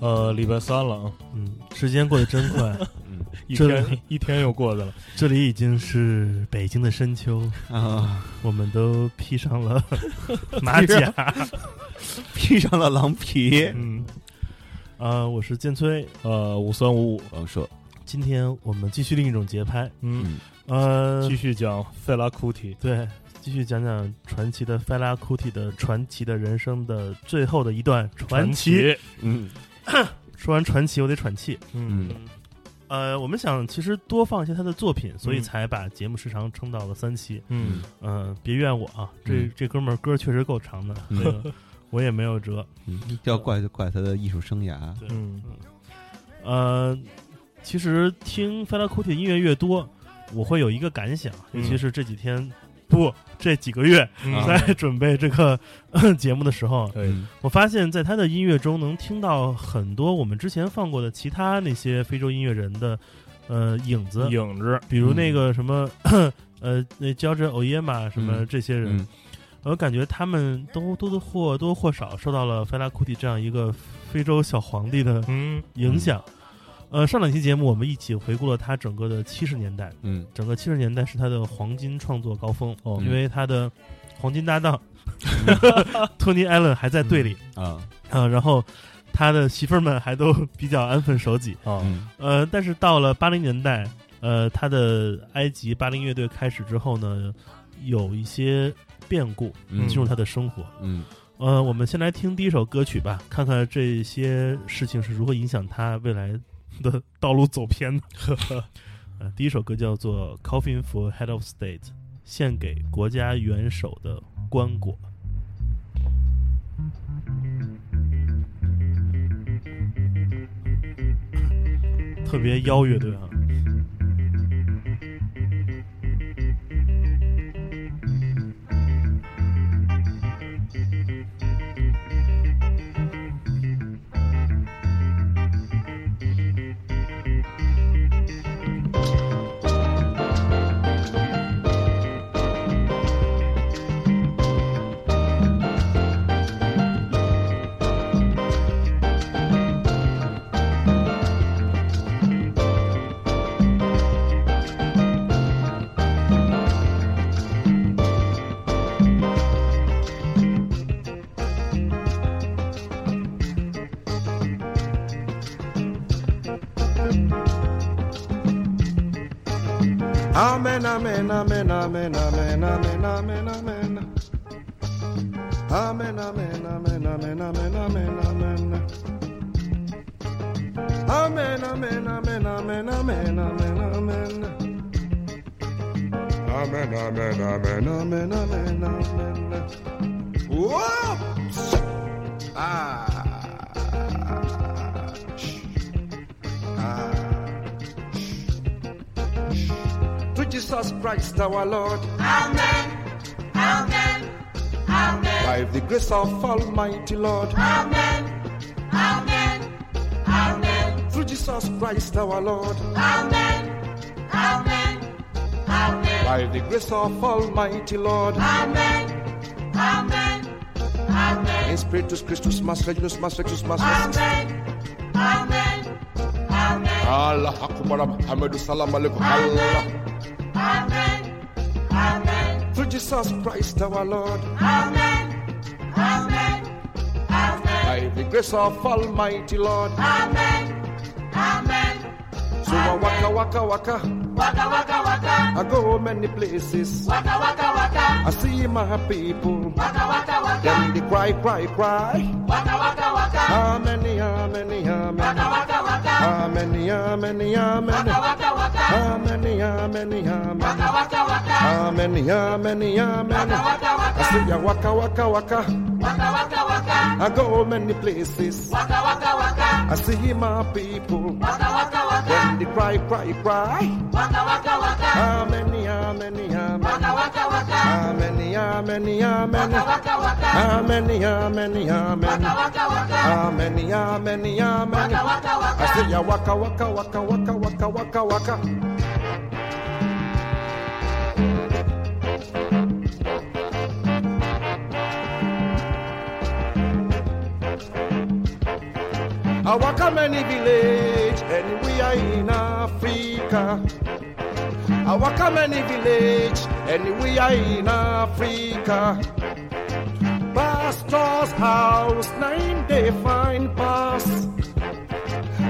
呃，礼拜三了啊，嗯，时间过得真快，嗯，一天一天又过去了。这里已经是北京的深秋，啊，我们都披上了 马甲。披上了狼皮。嗯，啊，我是剑崔，呃，五三五五，王硕，今天我们继续另一种节拍，嗯，呃继，续讲费拉库提。对，继续讲讲传奇的费拉库提的传奇的人生的最后的一段传奇。，嗯 说完传奇，我得喘气。嗯呃，我们想其实多放一些他的作品，所以嗯才把节目时长撑到了三期。嗯嗯、别怨我啊，这、嗯这哥们儿歌确实够长的，我也没有辙。嗯，要怪就怪他的艺术生涯。对，嗯呃，其实听 Fela Kuti 的音乐越多，我会有一个感想，尤嗯其是这几天。不，这几个月嗯在准备这个呃 节目的时候，嗯我发现，在他的音乐中能听到很多我们之前放过的其他那些非洲音乐人的呃影子，影子，比如那个什么、呃那乔治欧耶玛什么嗯这些人，嗯我感觉他们都都都或多或少受到了费拉库蒂这样一个非洲小皇帝的嗯影响。呃，上两期节目我们一起回顾了他整个的七十年代，嗯。整个七十年代是他的黄金创作高峰，哦因为他的黄金搭档托尼· 艾伦还在队里啊。啊、然后他的媳妇儿们还都 比较安分守己。啊，嗯。呃，但是到了八零年代，呃，他的埃及八零乐队开始之后呢，有一些变故嗯进入他的生活。嗯呃，我们先来听第一首歌曲吧，看看这些事情是如何影响他未来的道路走偏的。呃，第一首歌叫做《Coffin for Head of State》，献给国家元首的棺椁。特别妖乐队啊。Amen, amen, amen, amen, amen, amen, amen, amen. Amen, amen, amen, amen, amen, amen, amen. Amen, amen, amen, amen, amen, amen, amen. Amen, amen, amen, amen, amen. Whoa! Ah. Ah. Jesus Christ our Lord. Amen. Amen. Amen. By the grace of Almighty Lord. Amen. Amen. Amen. Through Jesus Christ our Lord. Amen. Amen. Amen. By the grace of Almighty Lord. Amen. Amen. Amen. In Spiritus Christus Mas Reginus Mas Rexus Mas Rex. Amen. Amen. Amen. Allah Akbar Muhammadu Salam Alaikum Allah. Jesus Christ our Lord. Amen. Amen. Amen. By the grace of Almighty Lord. Amen. Amen. So I waka waka waka. Waka waka waka. I go many places. Waka waka waka. I see my people. Waka waka waka. Them they cry, cry, cry. Waka waka waka. Amen, amen, amen. Waka waka. Amen, amen, amen. Waka waka waka. Amen, amen, amen. Waka waka waka. Amen, amen, amen. Waka I say ya waka waka waka. Waka waka waka. I go many places. Waka waka waka. I see my people. Waka waka waka. When they cry, cry, cry. Waka waka waka. Amen, amen, amen. Waka waka waka. Amen, amen, amen. Waka waka waka. Amen, amen, amen. Waka waka waka. Amen, amen, amen. Waka waka I waka. say ya waka waka waka waka waka waka waka. I walk waka many village anywhere in Africa. I walk waka many village anywhere in Africa. Pastor's house, nine they find pass.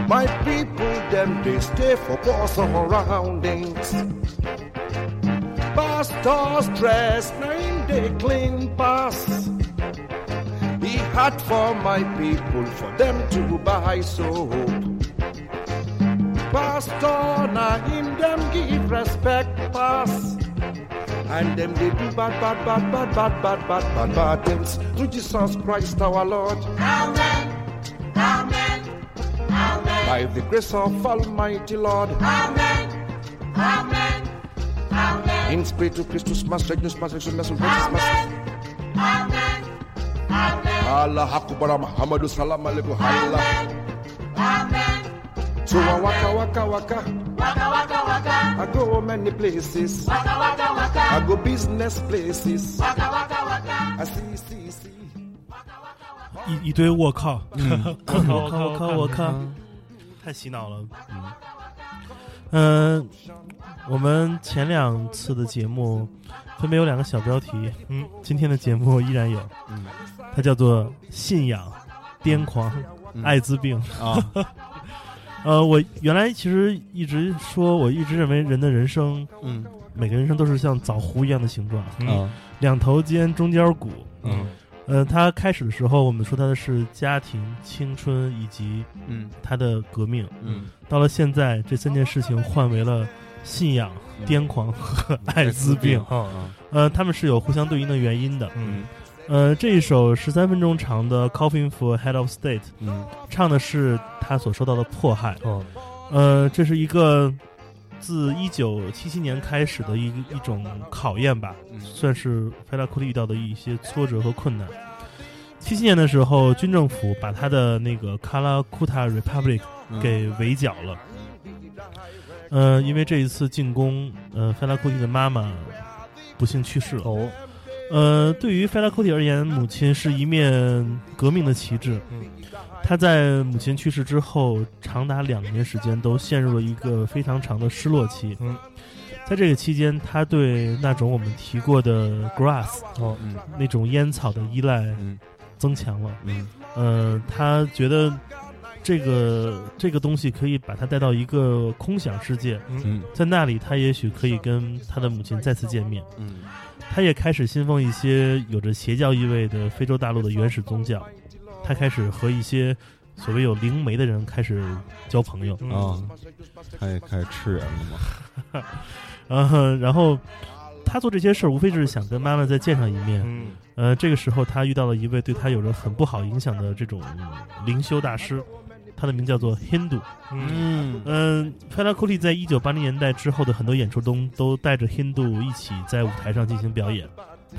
My people, them they stay for poor surroundings. Pastor's dress, nine they clean pass. Had for my people, for them to buy soap. Pastor, now him them give respect pass. And them they do bad, bad, bad, bad, bad, bad, bad, bad, bad things to Jesus Christ our Lord. Amen. Amen. Amen. By the grace of Almighty Lord. Amen. Amen. Amen. In spirit to Christus, Master, Master, Master, Master, Master. Amen. Amen. 一堆我靠。太洗嗯我们前两次的嗯我们前两次的节目分别有两个小标题，嗯，今天的节目依然有，嗯它叫做信仰、癫狂、嗯。艾滋病。啊，呃，我原来其实一直说，我一直认为人的人生，嗯。每个人生都是像枣核一样的形状，啊两头尖，中间鼓。嗯。呃，他开始的时候，我们说它的是家庭、青春以及嗯。它的革命。嗯。到了现在，这三件事情换为了信仰、嗯癫狂和艾滋病。嗯，呃，他们是有互相对应的原因的。嗯呃，这一首十三分钟长的《Coughing for Head of State》嗯唱的是他所受到的迫害。嗯，呃，这是一个自一九七七年开始的一一种考验吧，嗯算是费拉库利遇到的一些挫折和困难。七七年的时候，军政府把他的那个卡拉库塔 Republic 嗯给围剿了。呃，因为这一次进攻，呃，费拉库蒂的妈妈不幸去世了。哦，呃，对于费拉库蒂而言，母亲是一面革命的旗帜。嗯，他在母亲去世之后，长达两年时间都陷入了一个非常长的失落期。嗯，在这个期间，他对那种我们提过的 grass 哦，嗯那种烟草的依赖嗯增强了。嗯呃，他觉得这个这个东西可以把他带到一个空想世界，嗯。在那里他也许可以跟他的母亲再次见面。嗯。他也开始信奉一些有着邪教意味的非洲大陆的原始宗教，他开始和一些所谓有灵媒的人开始交朋友。啊，他也开始吃人了吗？嗯，然后他做这些事儿，无非就是想跟妈妈再见上一面。嗯。呃，这个时候他遇到了一位对他有着很不好影响的这种嗯灵修大师，他的名叫做 Hindu。嗯嗯嗯，费拉库利在一九八零年代之后的很多演出中，都带着 Hindu 一起在舞台上进行表演。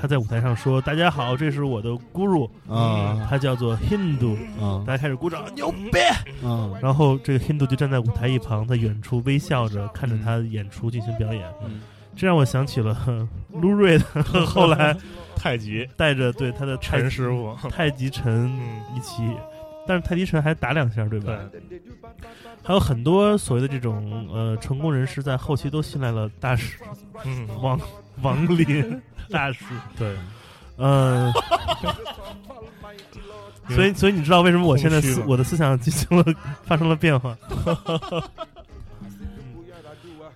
他在舞台上说：“大家好，这是我的 guru，啊他叫做 Hindu。”啊大家开始鼓掌，牛逼！啊然后这个 Hindu 就站在舞台一旁，在远处微笑着看着他演出进行表演。嗯这让我想起了呵 卢瑞的 后来太极带着对他的太陈师傅，太极陈嗯一起，但是泰迪神还打两下，对吧？对，还有很多所谓的这种呃成功人士，在后期都信赖了大师嗯，王王林大师。对，嗯、所以所以你知道为什么我现在思我的思想进行了发生了变化？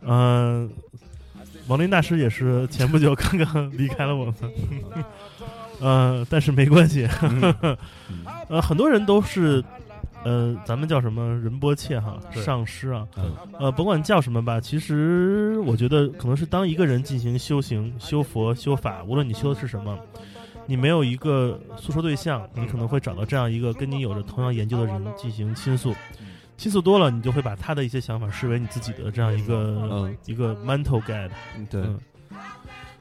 嗯、王林大师也是前不久刚刚离开了我们。呃，但是没关系，呃，很多人都是，呃，咱们叫什么仁波切哈，上师啊，嗯。呃，甭管叫什么吧，其实我觉得可能是当一个人进行修行、修佛、修法，无论你修的是什么，你没有一个诉说对象，你可能会找到这样一个跟你有着同样研究的人进行倾诉。倾诉多了，你就会把他的一些想法视为你自己的这样一个、嗯。一个 mental guide。对。嗯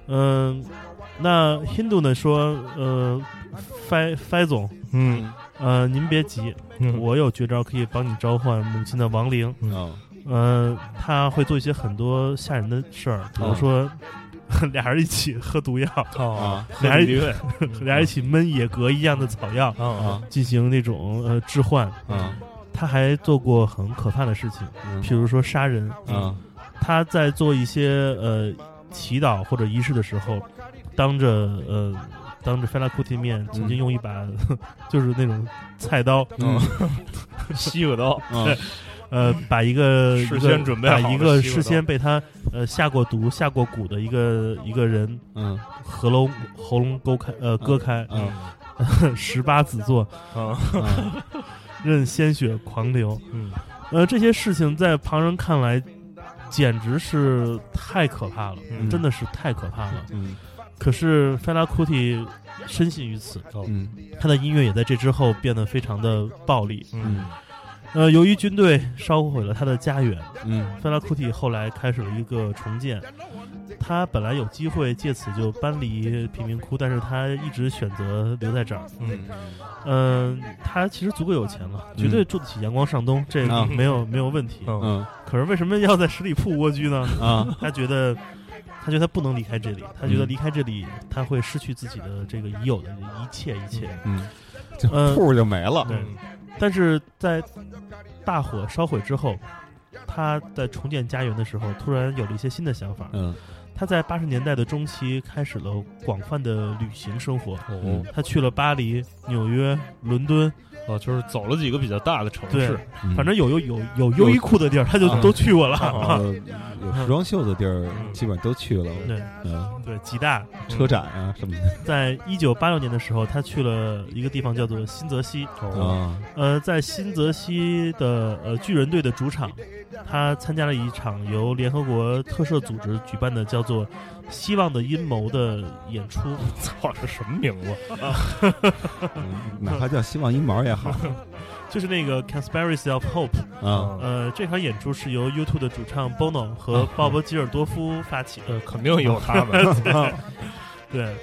嗯，那 Hindu 呢说，呃，飞飞总，嗯。呃，您别急，嗯。我有绝招可以帮你召唤母亲的亡灵。嗯。呃，他会做一些很多吓人的事儿，比如说、俩人一起喝毒药，啊，俩人 俩人一起闷野格一样的草药，啊进行那种呃置换。啊他还做过很可怕的事情，嗯。譬如说杀人。啊他在做一些呃祈祷或者仪式的时候，当着呃当着菲拉库蒂面，曾经用一把、就是那种菜刀，嗯。西瓜刀，嗯。呃，把一个事先准备好把一个事先被他呃下过毒、下过蛊的一个一个人嗯。喉咙喉咙勾开呃割开，嗯。十八子座啊，嗯。任鲜血狂流。嗯。呃，这些事情在旁人看来简直是太可怕了，嗯真的是太可怕了。嗯可是费拉库蒂深信于此，嗯他的音乐也在这之后变得非常的暴力。嗯呃，由于军队烧毁了他的家园，嗯费拉库蒂后来开始了一个重建。他本来有机会借此就搬离贫民窟，但是他一直选择留在这儿。嗯嗯、他其实足够有钱了，绝对住得起阳光上东，这啊没有没有问题。嗯嗯可是为什么要在十里铺蜗居呢？啊他觉得，他觉得他不能离开这里，他觉得嗯离开这里，他会失去自己的这个已有的一切一切。嗯，这呃铺就没了。对，但是在大火烧毁之后，他在重建家园的时候，突然有了一些新的想法。嗯。他在八十年代的中期开始了广泛的旅行生活。哦。他去了巴黎、纽约、伦敦，哦，就是走了几个比较大的城市，，嗯。反正有有有有优衣库的地儿，他就啊。都去过了。啊有时装秀的地儿嗯。基本都去了。对。嗯，对，吉大。车展啊什么的。在一九八六年的时候，他去了一个地方叫做新泽西。哦，啊呃，在新泽西的呃巨人队的主场，他参加了一场由联合国特赦组织举办的叫做《希望的阴谋》的演出。操，这什么名字？嗯 哪怕叫希望阴谋也好 就是那个 Conspiracy of Hope，啊。呃，这场演出是由 YouTube 的主唱 Bono 和鲍勃吉尔多夫发起的，呃，肯定有他们。对，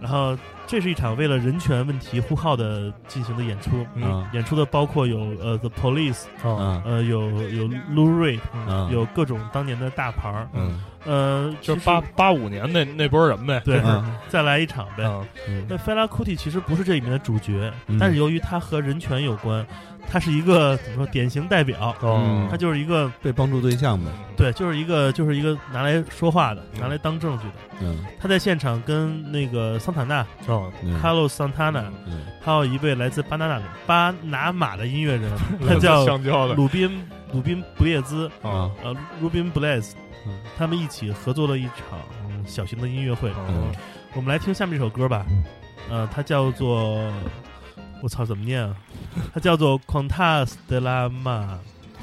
然后这是一场为了人权问题呼号的进行的演出，嗯。啊演出的包括有呃 The Police，啊，啊呃有有 Lou Reed，啊有各种当年的大牌儿，嗯。呃，就是八八五年那那波人呗。对嗯，再来一场呗。那费拉库蒂其实不是这里面的主角，嗯。但是由于他和人权有关，他是一个怎么说典型代表，哦。他就是一个被帮助对象呗。对，就是一个就是一个拿来说话的，拿来当证据的。嗯。他在现场跟那个桑塔纳 Carlos Santana，嗯。还有一位来自巴拿马的巴拿马的音乐人，他叫鲁宾鲁宾布列兹，啊。呃，Rubin Blaze，嗯。他们一起合作了一场嗯小型的音乐会。哦我们来听下面这首歌吧，呃，它叫做我操，怎么念啊？它叫做 Contas de la Ma，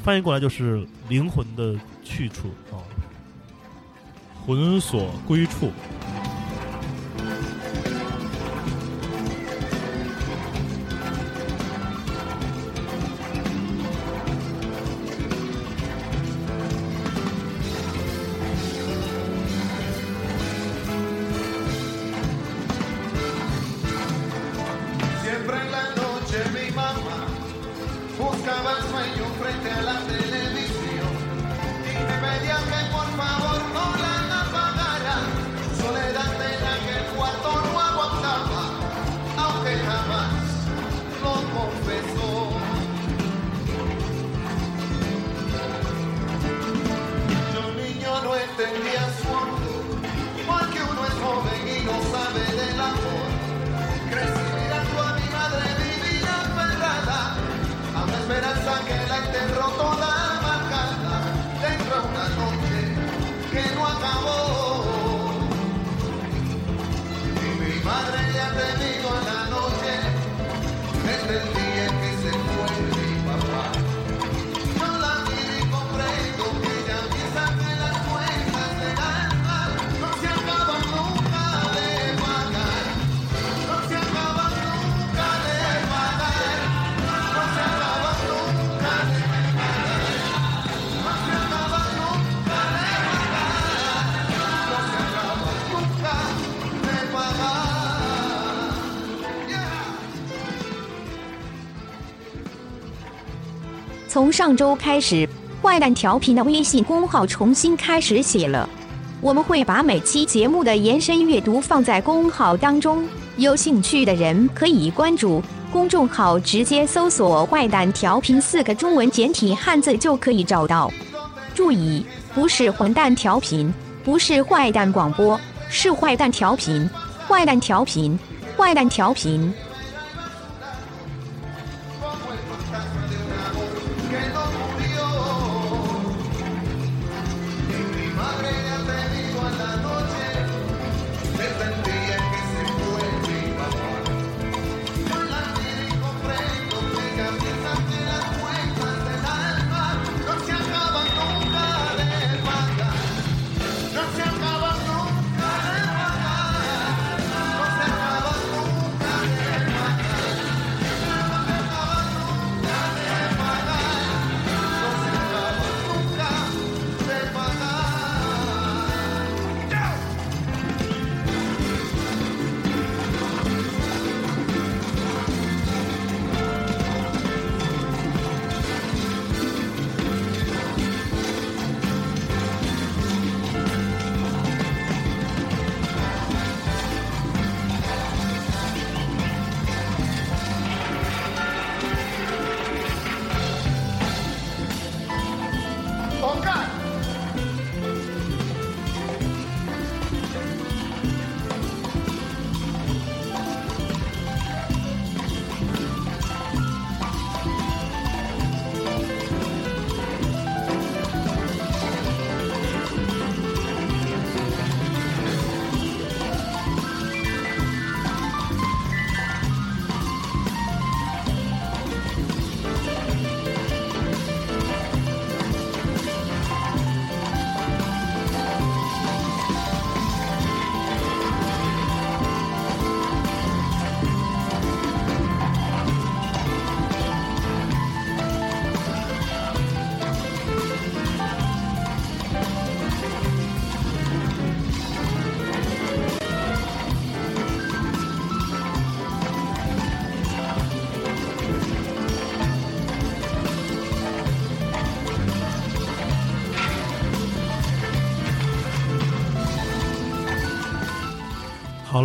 翻译过来就是灵魂的去处。哦，魂所归处。从上周开始，坏蛋调频的微信公号重新开始写了。我们会把每期节目的延伸阅读放在公号当中，有兴趣的人可以关注公众号，直接搜索“坏蛋调频”四个中文简体汉字就可以找到。注意，不是混蛋调频，不是坏蛋广播，是坏蛋调频，坏蛋调频，坏蛋调频。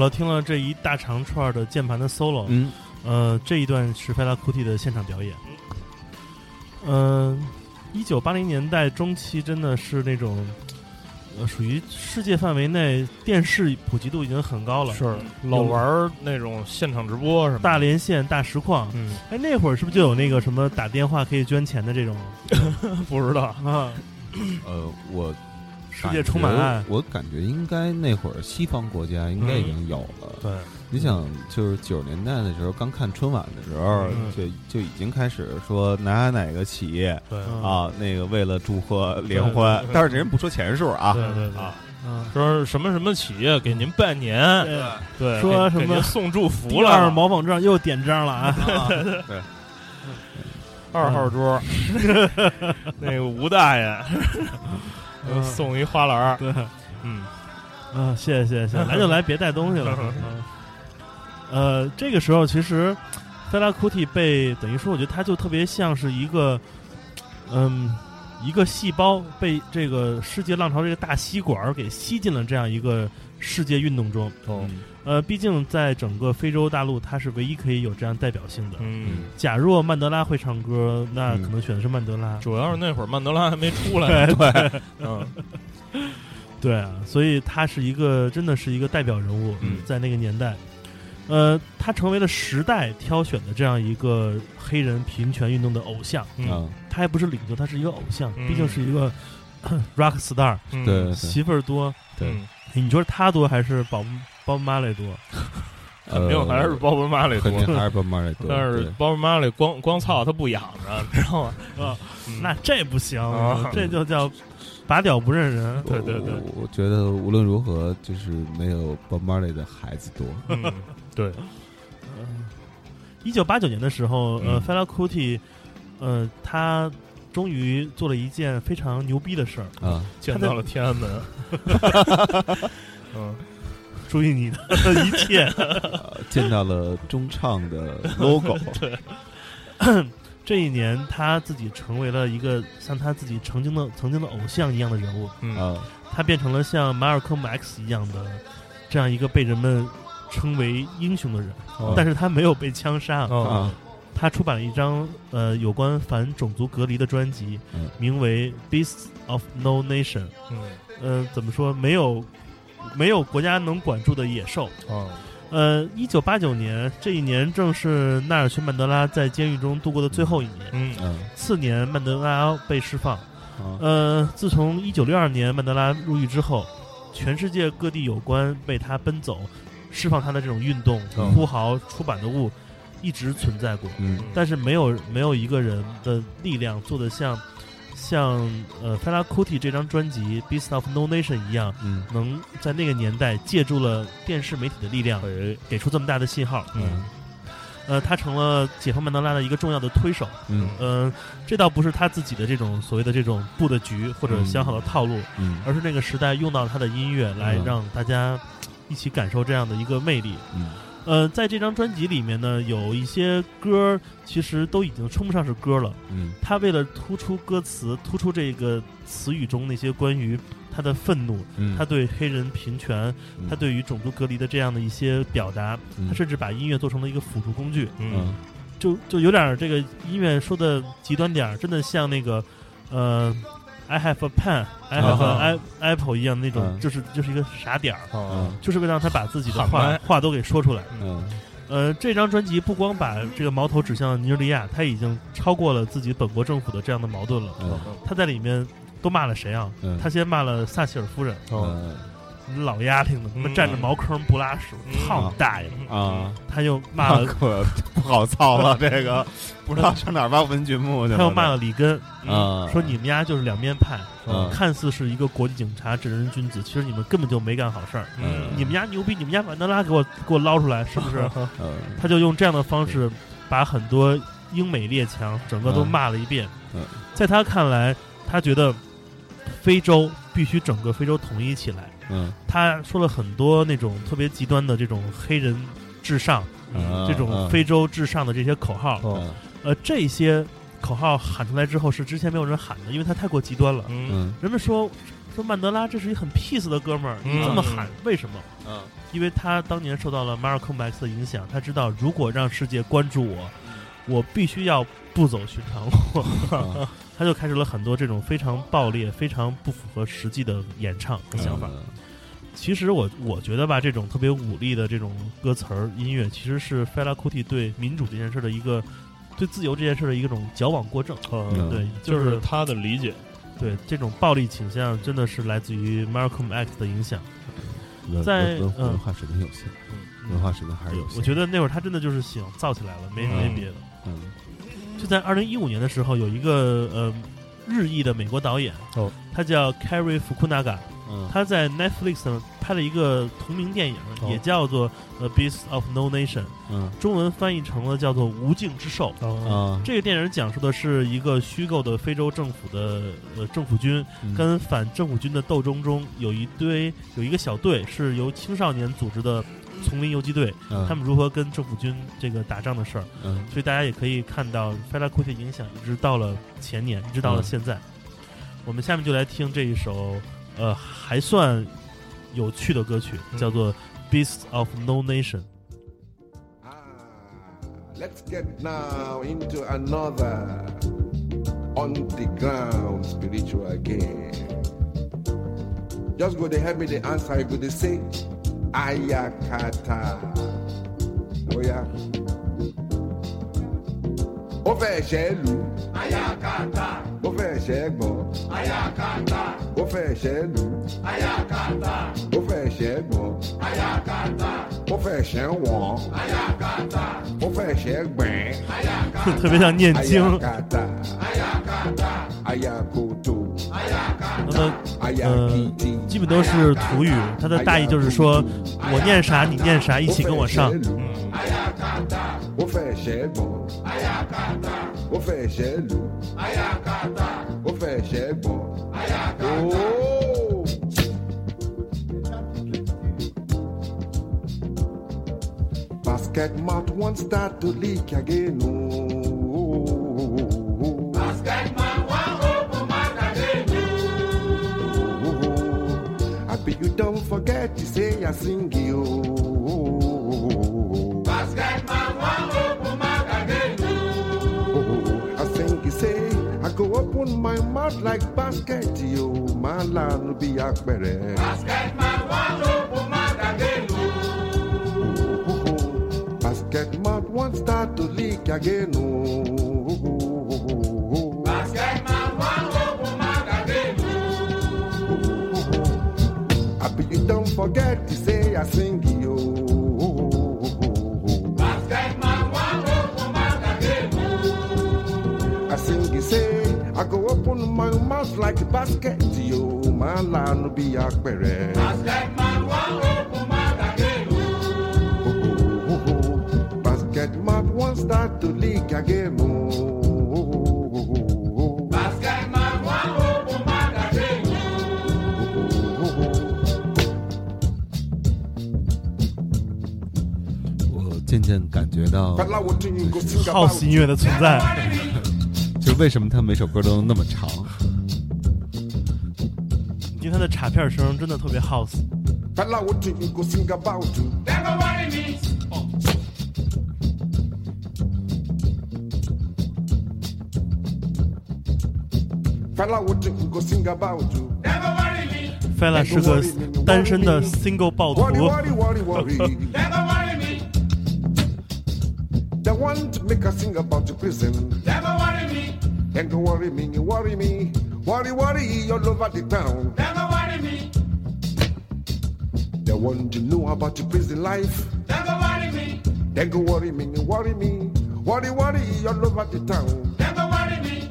了，听了这一大长串的键盘的 solo，嗯，呃，这一段是 Fela Kuti 的现场表演。嗯、一九八零年代中期真的是那种，呃，属于世界范围内电视普及度已经很高了，是老玩儿那种现场直播什么大连线、大实况。嗯，哎，那会儿是不是就有那个什么打电话可以捐钱的这种 不知道啊？呃，我世界充满爱感觉，我感觉应该那会儿西方国家应该已经有了。对，你想，就是九十年代的时候，刚看春晚的时候，嗯就就已经开始说哪哪个企业对嗯啊，那个为了祝贺联欢但是人不说钱数啊，对对对啊，嗯，说什么什么企业给您拜年，对对，说什么送祝福第了，二毛纺证又点章了啊！对二号桌，那个吴大爷嗯。送一花篮儿，对，嗯，啊，谢谢谢谢，来就来，别带东西了。嗯。呃，这个时候其实菲拉库蒂被等于说，我觉得他就特别像是一个，嗯，一个细胞被这个世界浪潮这个大吸管给吸进了这样一个世界运动中。哦，呃，毕竟在整个非洲大陆，他是唯一可以有这样代表性的。嗯，假若曼德拉会唱歌，那嗯。可能选的是曼德拉。主要是那会儿曼德拉还没出来对，对嗯，对啊，所以他是一个真的是一个代表人物，嗯在那个年代，呃，他成为了时代挑选的这样一个黑人平权运动的偶像。嗯啊，他还不是领袖，他是一个偶像，嗯。毕竟是一个 rock star，嗯。对对。媳妇儿多。对。嗯你说他多还是宝宝马雷多？肯定还是呃鲍勃马里多肯，定还是鲍勃马里多，但是对鲍勃马里光光操他不养着，你知道吗？那这不行，啊这就叫拔屌不认人。对对对我我觉得无论如何，就是没有 Bob Marley 的孩子多。嗯，对，一九八九年的时候，呃嗯，Fela Kuti，呃，他终于做了一件非常牛逼的事儿，啊，见到了天安门，嗯，注意你的 一切。呃 见到了中唱的 logo，对。这一年他自己成为了一个像他自己曾经的曾经的偶像一样的人物，嗯。啊。他变成了像马尔科姆 X 一样的这样一个被人们称为英雄的人，哦。但是他没有被枪杀。哦。啊。他出版了一张呃有关反种族隔离的专辑，嗯。名为《Beasts of No Nation》。嗯。呃，怎么说？没有没有国家能管住的野兽。哦呃，一九八九年这一年正是纳尔逊·曼德拉在监狱中度过的最后一年。嗯嗯次年，曼德拉被释放。啊呃，自从一九六二年曼德拉入狱之后，全世界各地有关为他奔走、释放他的这种运动、嗯呼号、出版的物，一直存在过。嗯但是没有没有一个人的力量做得像像呃 Fela Kuti 这张专辑《Beast of No Nation》一样，嗯。能在那个年代借助了电视媒体的力量，给出这么大的信号。嗯。呃，他成了解放曼德拉的一个重要的推手。嗯。呃，这倒不是他自己的这种所谓的这种布的局或者嗯。想好的套路，嗯。而是那个时代用到他的音乐来嗯。让大家一起感受这样的一个魅力。嗯呃，在这张专辑里面呢，有一些歌其实都已经称不上是歌了。嗯。他为了突出歌词，突出这个词语中那些关于他的愤怒，嗯。他对黑人平权，他对于种族隔离的这样的一些表达，嗯。他甚至把音乐做成了一个辅助工具，嗯。就就有点这个音乐说的极端点儿，真的像那个呃，I have a pen, I have 啊 an apple 一样那种，嗯就是就是一个傻点儿，哦就是为了让他把自己的话话都给说出来。嗯呃，这张专辑不光把这个矛头指向尼日利亚，他已经超过了自己本国政府的这样的矛盾了。嗯他在里面都骂了谁啊？嗯他先骂了撒切尔夫人，老丫挺的，他妈嗯占着茅坑不拉屎，嗯操你大爷！啊，他又骂了，可不好操了，这个不知道上哪儿挖文具木去了。他又骂了里根，啊，说你们家就是两面派，嗯看似是一个国际警察正人君子，其实你们根本就没干好事儿。嗯你们家牛逼，你们家把德拉给我给我捞出来，是不是？嗯 他就用这样的方式把很多英美列强整个都骂了一遍。嗯在他看来，他觉得非洲必须整个非洲统一起来。嗯。他说了很多那种特别极端的这种黑人至上、嗯。这种非洲至上的这些口号。哦。呃，这些口号喊出来之后是之前没有人喊的，因为他太过极端了。人们说说曼德拉这是一个很 peace 的哥们儿，你嗯这么喊？为什么？嗯。因为他当年受到了马尔科姆 X 的影响，他知道如果让世界关注我，我必须要不走寻常路。嗯。他就开始了很多这种非常暴烈、非常不符合实际的演唱和想法。其实我我觉得吧，这种特别武力的这种歌词儿音乐，其实是 Fela Kuti 对民主这件事的一个，对自由这件事的一个种矫枉过正。嗯对，就就是是他的理解，对这种暴力倾向，真的是来自于 Malcolm X 的影响。在文嗯文化水平有限，文化水平还是有限。我觉得那会儿他真的就是想造起来了，没嗯没别的。嗯就在二零一五年的时候，有一个呃日裔的美国导演，哦，他叫 Carrie Fukunaga，嗯他在 Netflix 上拍了一个同名电影，哦也叫做《The Beast of No Nation》，嗯中文翻译成了叫做《无尽之兽》。哦啊这个电影讲述的是一个虚构的非洲政府的呃政府军嗯跟反政府军的斗争中，有一堆有一个小队是由青少年组织的丛林游击队，嗯他们如何跟政府军这个打仗的事儿。嗯所以大家也可以看到 Fela Kuti 影响一直到了前年，一直到了嗯现在。我们下面就来听这一首呃还算有趣的歌曲，嗯叫做《Beasts of No Nation》。 Ah, let's get now into another on the ground spiritual game. Just go to help me the answer. You go to say Ayakata. Oh yeah. Ó fẹ́ ṣẹ́ lù. Ayakata. Ó fẹ́ ṣẹ́ gbọ́. Ayakata. Ó fẹ́ ṣẹ́ lù. Ayakata. Ó fẹ́ ṣẹ́ gbọ́. Ayakata. Ó fẹ́ ṣẹ́ wọ̀n. Ayakata. Ó fẹ́ ṣẹ́ gbẹ̀n. 特别像念经。Ayakata. Ayakata. Ayakoto. 那么呃基本都是土语，它的大意就是说我念啥你念啥，一起跟我上。嗯 ó fẹ́ ṣẹ́ gbọ̀n. ayakata. ó fẹ́ ṣẹ́ lù. ayakata. ó fẹ́ ṣẹ́ gbọ̀n. ayakata. ooo. Basket mouth won't start to leak again. Ooh. Basket mouth won't open mouth again. Ooh. I bet you don't forget to say I sing you. Basket mouth. What like basket you my land be apẹ̀rẹ̀. Basket máa wá lóògùn my dàgé lò. Basket mouth won't start to leak again. Oh, Basket mouth won't open mouth again. Oh. I bet you don't forget to say I sing it. I go open my mouth like a basket yo. My land will be akbere. Basket man wan open mouth again. Basket mouth won't start to leak again. Oh, Basket man wan open mouth again.我渐渐感觉到， Fella, what do you go sing 好 about? 斯音乐的存在。 就为什么他每首歌都那么长？因为他的卡片声真的特别 house。Fella, what do you go sing about? Them go worry me. Fella, 是个单身的 single 暴徒 they want to make sing about the prison. Worry me. Then go worry me, you worry me. Worry, worry all over the town. Go worry me. They want to know about the prison life. Go worry me. Then go worry me, you worry me. Worry, worry all over the town. Go worry me.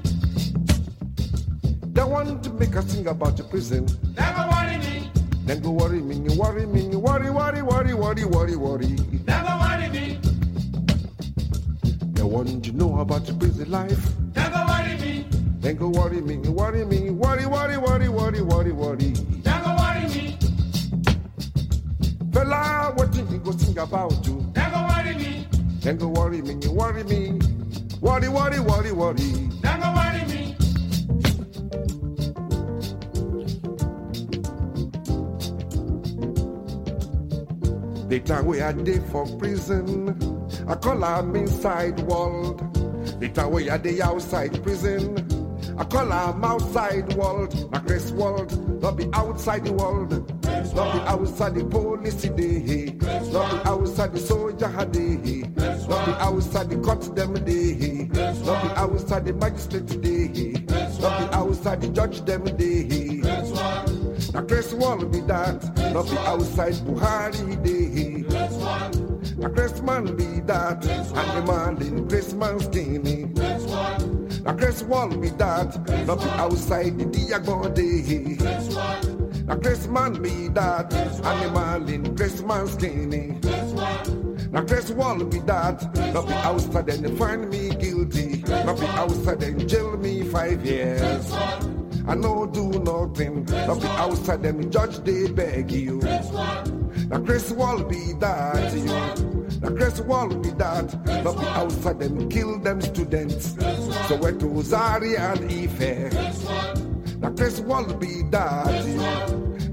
They want to make us sing about the prison. Go worry me. Then go worry me, you worry me, you worry, worry, worry, worry, worry, worry. Want to know about your busy life. Go worry me. Then go worry me, you worry me, worry, worry, worry, worry, worry, worry. Them go worry me. Fella, what do you go sing about you? Them go worry me. Then go worry me, you worry me. Worry, worry, worry, worry. Them go worry me. The time we had day for prison, I call am inside world. The we had the outside prison, I call am outside world. Not this world, not be outside the world. Not be outside the police day. Not be outside the soldier day. Not be outside the court them day. Not be outside the magistrate day. Not be outside the judge them day. Now Chris Wall be that, not be outside Buhari day. Now Chris Man be that, and the man in Christmas skinny. Now Chris Wall be that, not be outside the Diago day. Now Chris Man be that, and the man in Christmas skinny. Now Chris Wall be that, not be outside and they find me guilty. Not be outside and jail me five years. I no do nothing. Not be outside them judge they beg you. Now Chris Wall be that you. Now Chris Wall be that. Not be outside them kill them students. So where to Zaria and Ife. Now Chris Wall be that.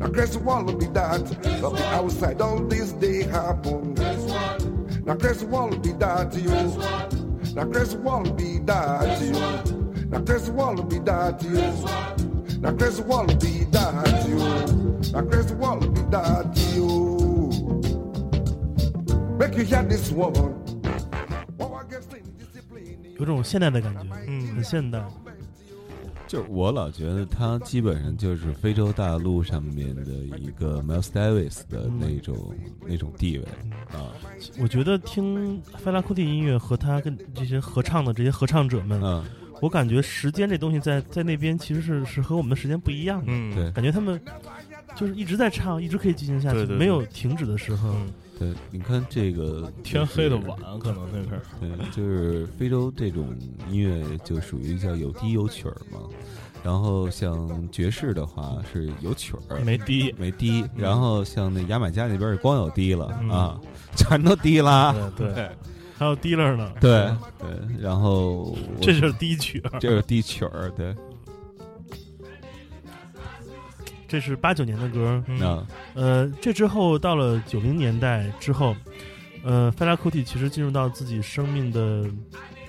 Now Chris Wall be that. Not be outside all this day happen. Now Chris Wall be that you. Now Chris Wall be that you. Now Chris Wall be that you. Now Chris Wall be that you. Now Chris Wall be that you. 有种现代的感觉，嗯。很现代。就我老觉得他基本上就是非洲大陆上面的一个 Miles Davis 的那种、那种地位啊。我觉得听费拉库蒂音乐和他跟这些合唱的这些合唱者们，啊，我感觉时间这东西在在那边其实是是和我们的时间不一样的。嗯，对。感觉他们就是一直在唱，一直可以进行下去，对对对。没有停止的时候。嗯对，你看这个 天黑的晚，可能那是，对，就是非洲这种音乐就属于叫有低有曲儿嘛。然后像爵士的话是有曲儿，没低，没低。然后像那牙买加那边儿光有低了、嗯啊，全都低啦。对对，还有 dealer 呢，对对，然后这就是低曲儿。这是低曲儿，对。这是八九年的歌。嗯啊呃，这之后到了九零年代之后，呃，Fela Kuti 其实进入到自己生命的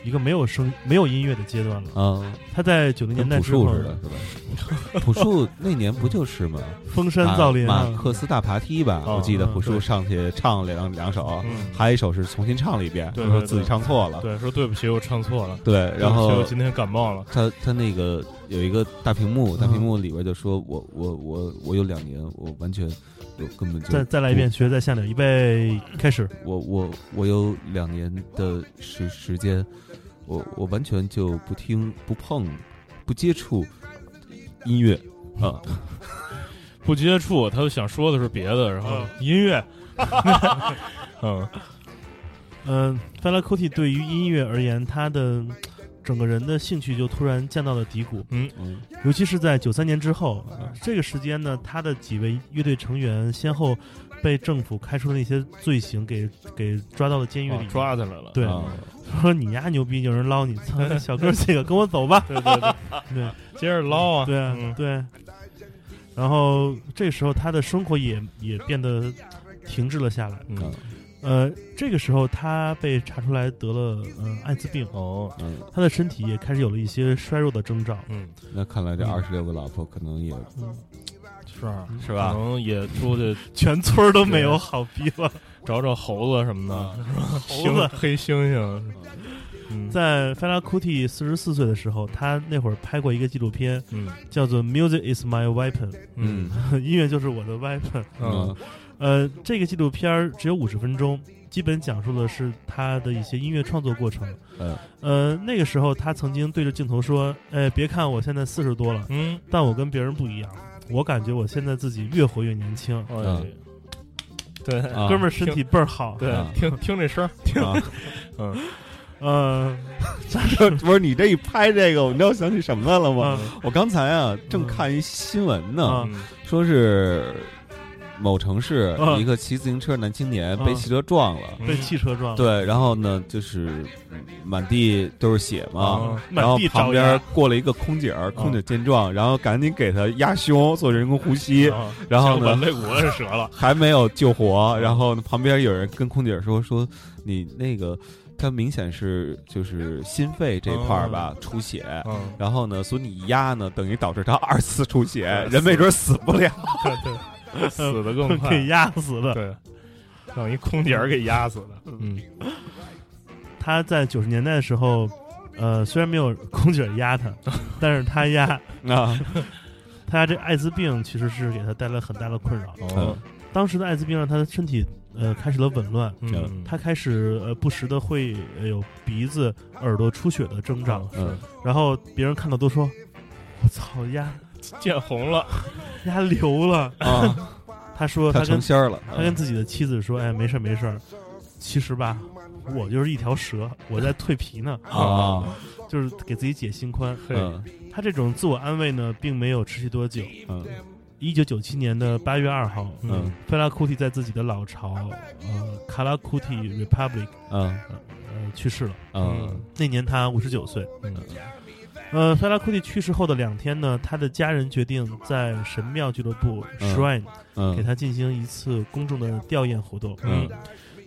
一个没有声、没有音乐的阶段了。嗯，他在九零年代之后树，似的，是吧？朴树那年不就是吗？封山造林马啊马克思大爬梯吧，哦我记得朴树上去唱两两首，嗯还有一首是重新唱了一遍，对对说自己唱错了。对，说对不起，我唱错了。对，然后我今天感冒了。他他那个有一个大屏幕，大嗯屏幕里边就说我我我我有两年，我完全我根本就再再来一遍，学在下面，预备开始。我我我有两年的时时间，我我完全就不听不碰不接触音乐啊，不接触，他就想说的是别的，然后嗯。音乐，嗯。嗯、e l a Kuti 对于音乐而言，他的整个人的兴趣就突然降到了低谷，嗯。嗯。尤其是在九三年之后，呃这个时间呢，他的几位乐队成员先后被政府开出的那些罪行给给抓到了监狱里，哦抓起来了。对啊。说你丫牛逼，有人捞你，操，小哥这个跟我走吧，对 对对，对。接着捞啊。对啊嗯。对。然后这时候，他的生活也也变得停滞了下来。嗯呃，这个时候他被查出来得了呃艾滋病，哦嗯，他的身体也开始有了一些衰弱的征兆。嗯那看来这嗯二十六个老婆可能也是啊是吧可能也出去全村都没有好逼了。找找猴子什么的，猴子猩黑猩猩。嗯在 Fela Kuti 四十四岁的时候，他那会儿拍过一个纪录片，嗯叫做《Music Is My Weapon 嗯 》，音乐就是我的 weapon。嗯 呃，这个纪录片儿只有五十分钟，基本讲述的是他的一些音乐创作过程。嗯呃，那个时候他曾经对着镜头说：“哎，别看我现在四十多了，嗯，但我跟别人不一样，我感觉我现在自己越活越年轻。哎嗯，对啊哥们儿身体倍儿好。对啊，听听这声儿，听啊，嗯 呃，不是你这一拍这个，你知道想起什么来了吗？啊我刚才啊正看一新闻呢，说是某城市啊一个骑自行车男青年啊被汽车撞了。被汽车撞了。对，然后呢，就是满地都是血嘛，啊然后旁边过了一个空姐儿，空姐见状，然后赶紧给他压胸做人工呼吸，啊然后呢肋骨是折了。还没有救活。然后旁边有人跟空姐说说你那个他明显是就是心肺这块儿吧出血。嗯，然后呢，所以你一压呢，等于导致他二次出血，人没准死不了。对对，死的更快，给压死的。对，让一空姐儿给压死的。嗯。他在九十年代的时候，呃，虽然没有空姐压他，但是他压啊，他这艾滋病其实是给他带来很大的困扰。哦。当时的艾滋病让他的身体呃开始了紊乱，嗯，他开始呃不时的会呃有鼻子、耳朵出血的征兆，嗯。然后别人看到都说：“我操，呀见红了。压流了。啊，”他说他成仙儿了。他跟自己的妻子说：“哎，没事儿没事儿，其实吧，我就是一条蛇，我在蜕皮呢，啊，就是给自己解心宽。”嗯他这种自我安慰呢，并没有持续多久。嗯一九九七年的八月二号，嗯费拉库蒂在自己的老巢呃卡拉库蒂 Republic 嗯呃去世了。嗯那年他五十九岁。嗯呃，费拉库蒂去世后的两天呢，他的家人决定在神庙俱乐部嗯 Shrine 嗯，给他进行一次公众的吊唁活动。嗯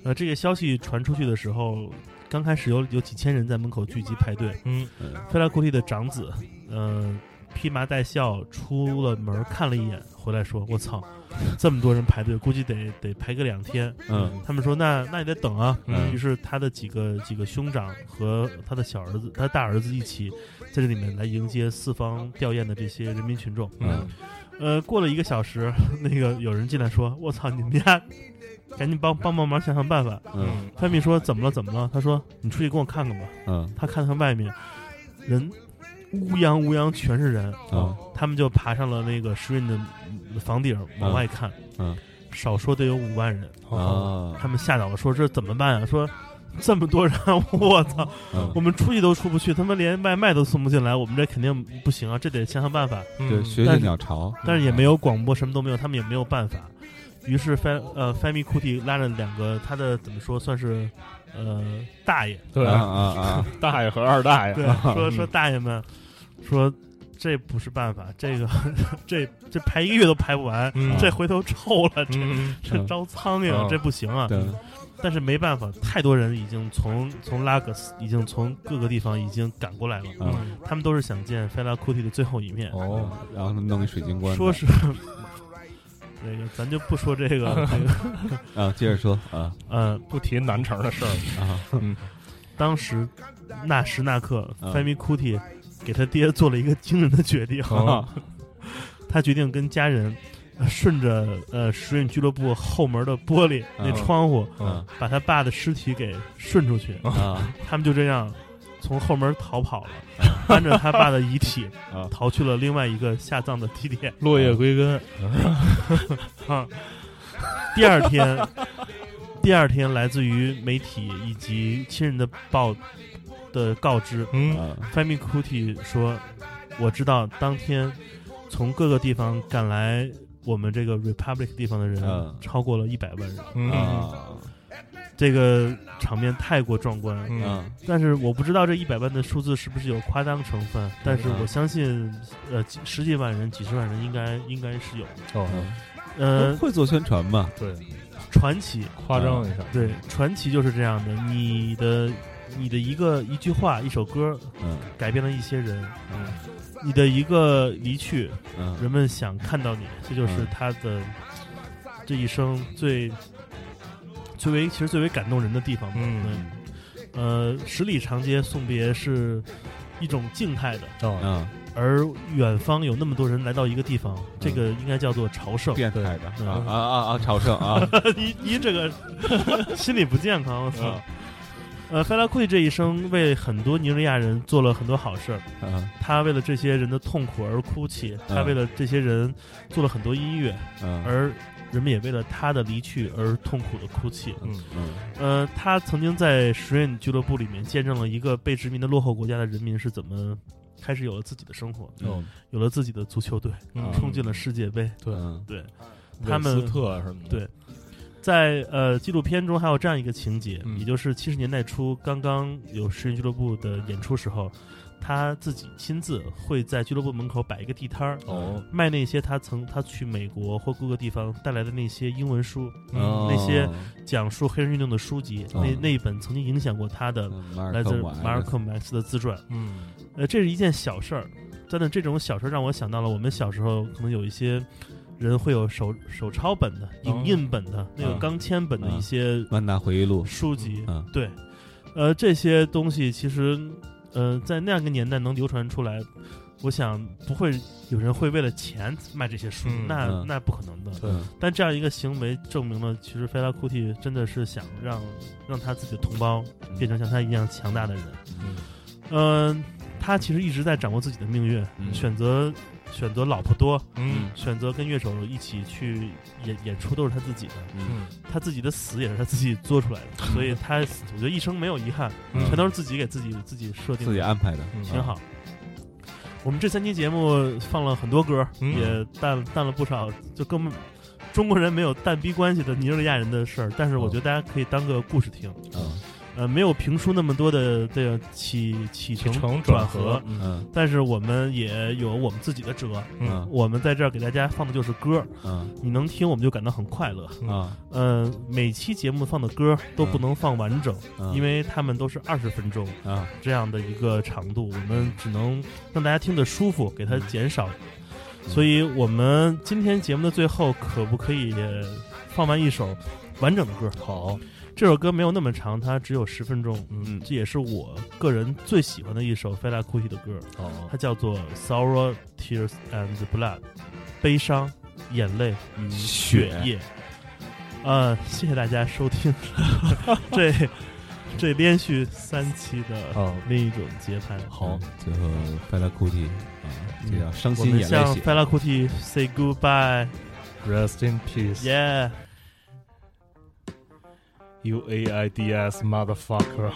呃，这个消息传出去的时候，刚开始有有几千人在门口聚集排队。嗯费拉库蒂的长子，呃，披麻戴孝出了门看了一眼，回来说：“我操，这么多人排队，估计得得排个两天。”嗯他们说：“那那你得等啊。”嗯于是他的几个几个兄长和他的小儿子、他大儿子一起在这里面来迎接四方吊唁的这些人民群众。嗯呃，过了一个小时，那个有人进来说：“我操，你们家赶紧帮帮帮忙，想想办法。”嗯范米说：“怎么了？怎么了？”他说：“你出去给我看看吧。”嗯他看看外面，人乌泱乌泱全是人，嗯他们就爬上了那个诗韵的嗯房顶往外看，嗯少说得有五万人，啊他们吓倒了，说这怎么办啊？说 这么多人，我操，嗯我们出去都出不去，他们连外卖都送不进来，我们这肯定不行啊，这得想想办法。对，学学但是鸟巢，但是也没有广播，什么都没有，他们也没有办法。于是 f 呃 Femi Kuti 拉着两个他的怎么说算是呃大爷，对啊啊啊，大爷和二大爷，对，说说大爷们，说这不是办法，这个这这排一个月都排不完，嗯这回头臭了，这、嗯这招苍蝇，嗯这不行啊。对，但是没办法，太多人已经从从拉格斯，已经从各个地方已经赶过来了，嗯，他们都是想见费拉库蒂的最后一面。哦，然后他们弄一水晶棺材，说是 那个，咱就不说这个 这个，啊，接着说啊。呃，不提南城的事儿。啊，嗯。当时那时那刻，嗯。费米库蒂给他爹做了一个惊人的决定，哦。他决定跟家人。呃顺着呃时运俱乐部后门的玻璃、那嗯窗户，嗯把他爸的尸体给顺出去，啊他们就这样从后门逃跑了，搬着他爸的遗体啊逃去了另外一个下葬的地点。落叶归根。啊，第二天，第二天来自于媒体以及亲人的报的告知，嗯啊，Fami Kuti 说：“我知道当天从各个地方赶来我们这个 Republic 地方的人嗯。超过了一百万人，嗯。啊。这个场面太过壮观。嗯。啊但是我不知道这一百万的数字是不是有夸张成分，但是我相信，呃，几十几万人、几十万人应该应该是有。哦，呃，会做宣传嘛？对，传奇，夸张一下。对，传奇就是这样的。你的你的一个一句话、一首歌嗯。改变了一些人，嗯你的一个离去，嗯人们想看到你，这就是嗯他的这一生最最为其实最为感动人的地方吧。嗯，呃，十里长街送别是一种静态的，哦，啊，而远方有那么多人来到一个地方，这个应该叫做朝圣。变态的嗯啊啊啊啊！朝圣啊，你你这个 心理不健康，我操嗯！呃，费拉库蒂这一生为很多尼日利亚人做了很多好事儿，啊他为了这些人的痛苦而哭泣，他嗯为了这些人做了很多音乐，嗯而人们也为了他的离去而痛苦的哭泣。嗯嗯呃，他曾经在时运俱乐部里面见证了一个被殖民的落后国家的人民是怎么开始有了自己的生活，哦有了自己的足球队，嗯冲进了世界杯。对嗯对，韦他们斯特什么的。对在呃纪录片中还有这样一个情节，嗯。也就是七十年代初刚刚有诗人俱乐部的演出时候，他自己亲自会在俱乐部门口摆一个地摊儿，哦，卖那些他曾他去美国或各个地方带来的那些英文书，哦。那些讲述黑人运动的书籍，哦。那那一本曾经影响过他的嗯马尔来自马尔科姆 X 的自传。嗯。呃，这是一件小事儿，真的，这种小事儿让我想到了我们小时候可能有一些人会有手手抄本的、影印本的、那个嗯钢签本的嗯一些万达回忆录。书籍。嗯对，呃，这些东西其实，呃，在那样一个年代能流传出来，我想不会有人会为了钱卖这些书，嗯那、嗯。那不可能的。但这样一个行为证明了，其实菲拉库蒂真的是想让让他自己的同胞变成像他一样强大的人。嗯。嗯、他其实一直在掌握自己的命运，嗯。选择选择老婆多，嗯。选择跟乐手一起去演演出，都是他自己的。嗯。他自己的死也是他自己做出来的，所以他我觉得一生没有遗憾，嗯。全都是自己给自己自己设定的，自己安排的，嗯。挺好。我们这三期节目放了很多歌，嗯。也淡淡了不少，就跟我们中国人没有淡逼关系的尼日利亚人的事儿，但是我觉得大家可以当个故事听。嗯呃，没有评书那么多的这个起起承起承转合，嗯但是我们也有我们自己的辙。嗯我们在这儿给大家放的就是歌，嗯你能听我们就感到很快乐。啊呃，每期节目放的歌都不能放完整，嗯因为他们都是二十分钟啊这样的一个长度，我们只能让大家听得舒服，给它减少。所以我们今天节目的最后，可不可以放完一首完整的歌？好，这首歌没有那么长，它只有十分钟。嗯这也是我个人最喜欢的一首菲拉库蒂的歌，哦，它叫做《Sorrow, Tears and Blood》，悲伤、眼泪与血液。呃，谢谢大家收听 这这连续三期的哦另一种节拍。好，最后费拉库蒂啊，这叫伤我们心眼泪血，向菲拉库蒂 say goodbye。Rest in peace, Yeah，You AIDS motherfucker.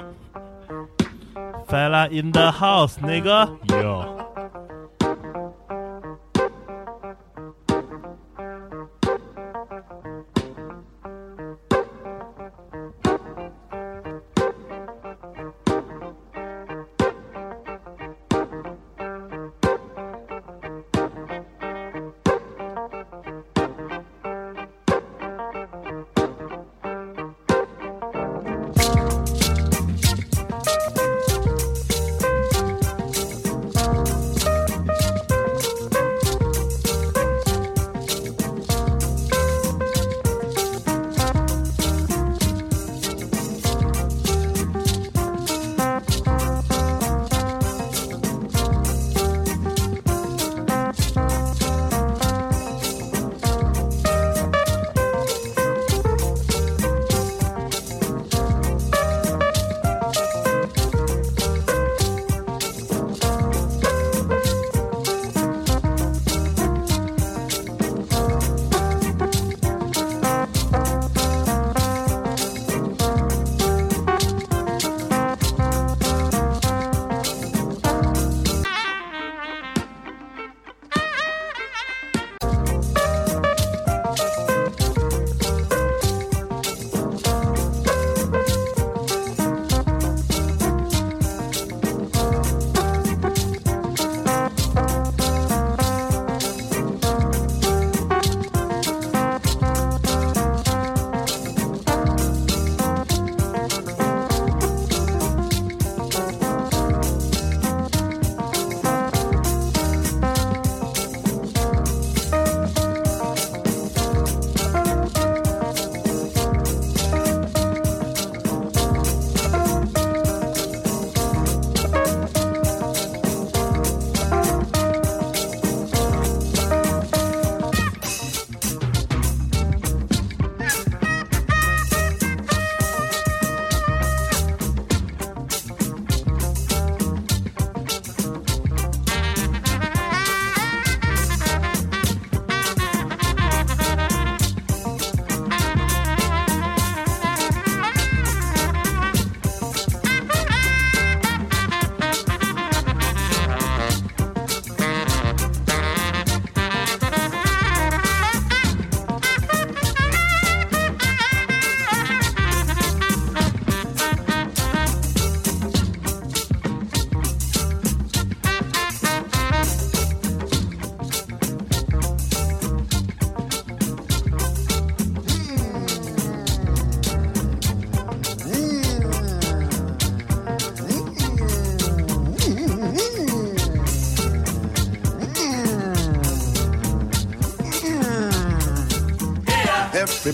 Fella in the house, nigga. Yo.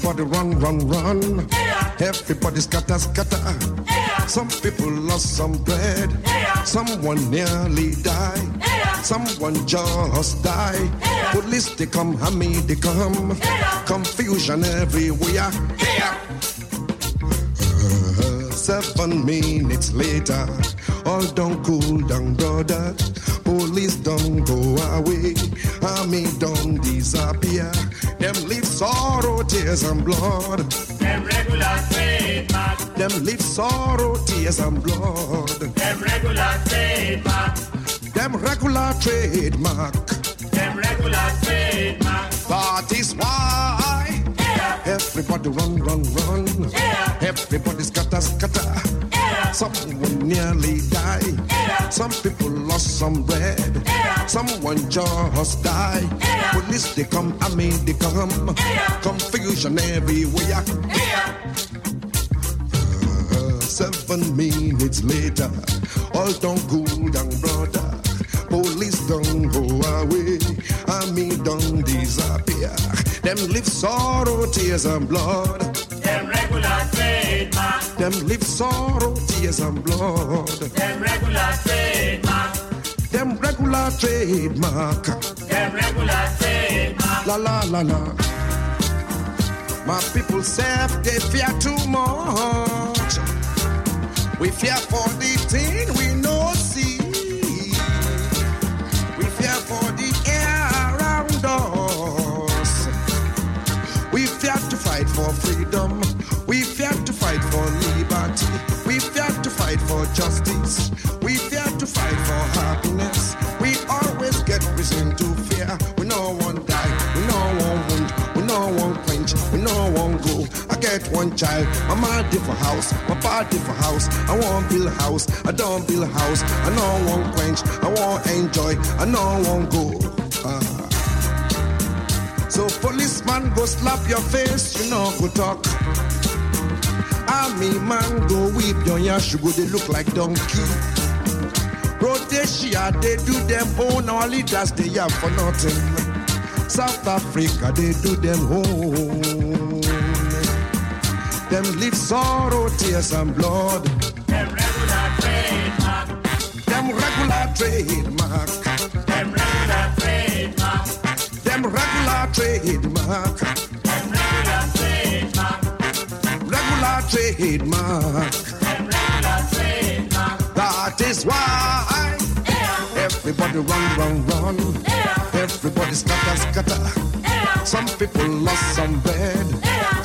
Everybody run, run, run. Everybody scatter, scatter. Some people lost some bread. Someone nearly died. Someone just died. Police they come, hammy they come. Confusion everywhere. Uh, Seven minutes later, all don't cool down, brother. Police don't go away, army don't disappear. Them leave sorrow, tears and blood. Them regular trademark. Them leave sorrow, tears and blood. Them regular trademark. Them regular trademark. Them regular trademark. That is why everybody run, run, run. Everybody scatter, scatter. Someone nearly died. Some people lost some bread. Someone just died. Police they come, army they come. Confusion everywhere. Uh, seven minutes later, all don't cool down, brother. Police don't go away, army don't disappear. Them live sorrow, tears and blood. Them regular trademark. Them live sorrow, tears and blood. Them regular trademark. Them regular trademark. Them regular trademark. La la la la. My people say they fear too much. We fear for the thing we no see. We fear for the air around us. We fear to fight for freedom. We fear to fight for liberty. We fear to fight for justice. We fear to fight for happiness. We always get reason to fear. We no one die. We no one wound. We no one quench. We no one go. I get one child. My mama different house. My pa different house. I want build house. I don't build house. I no one quench. I want enjoy. I no one go. Ah. So policeman go slap your face, you know go talk. Army man go whip your yash, you go they look like donkey. Rhodesia, they do them own all leaders, they have for nothing. South Africa, they do them own. Them live sorrow, tears and blood. Them regular trademark. Them regular trademark. Them regular trademark. Them regular trademark. Them regular trademark. Regular trademark. Them regular trademark. That is why everybody run, run, run. Everybody scatter, scatter. Some people lost some bread.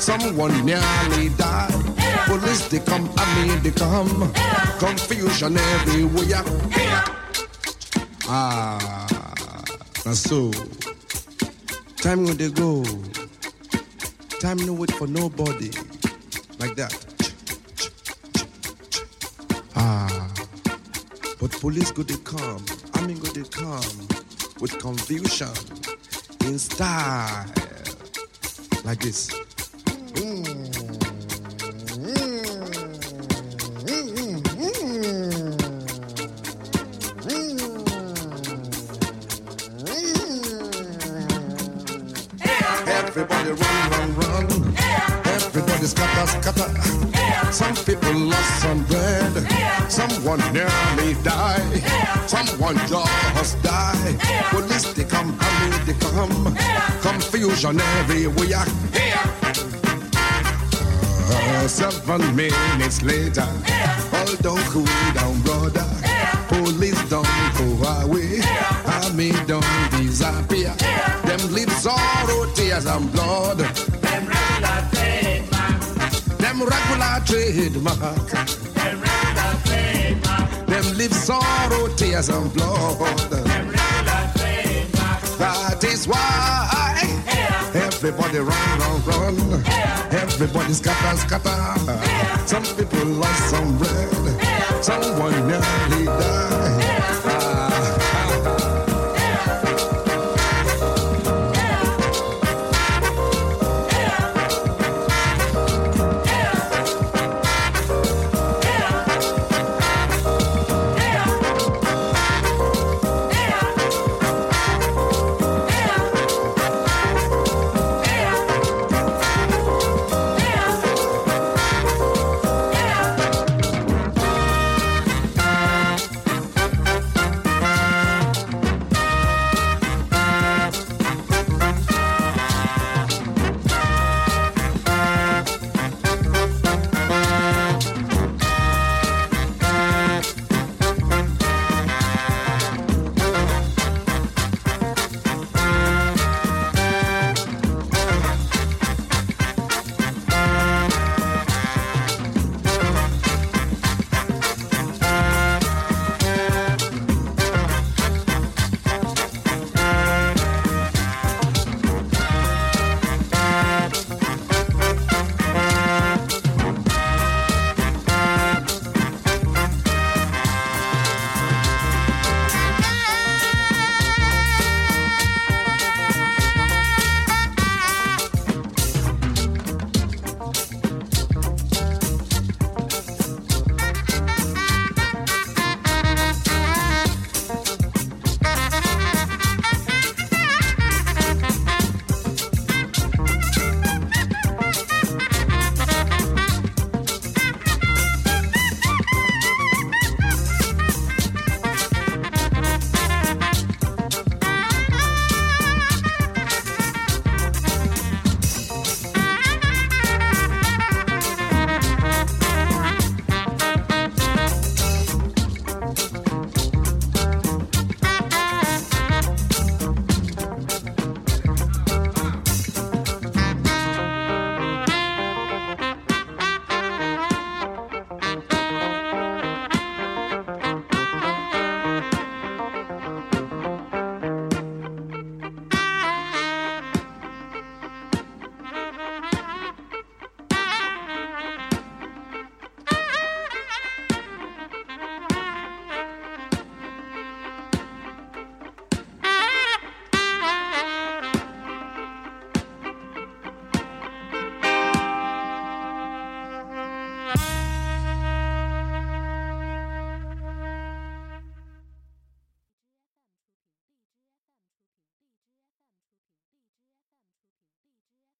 Someone nearly died. Police they come, army they come. Confusion everywhere. Ah, that's so. Time when they go. Time no wait for nobody. Like that. Ah. But police go they come, army go they come with confusion in style. Like this. Everybody run, run, run. Everybody scatter, scatter. Some people lost some bread. Someone nearly died. Someone just died. Police they come, they come. Confusion everywhere. Uh, seven minutes later, all don't cool down, brother. Police don't go away, army don't disappear. Them leave sorrow, tears and blood. Them regular trademark. Them regular trademark. Them leave sorrow, tears and blood. Them regular trademark. That is why everybody run, run, run. Everybody scatter, scatter. Some people lost some bread. Someone nearly died.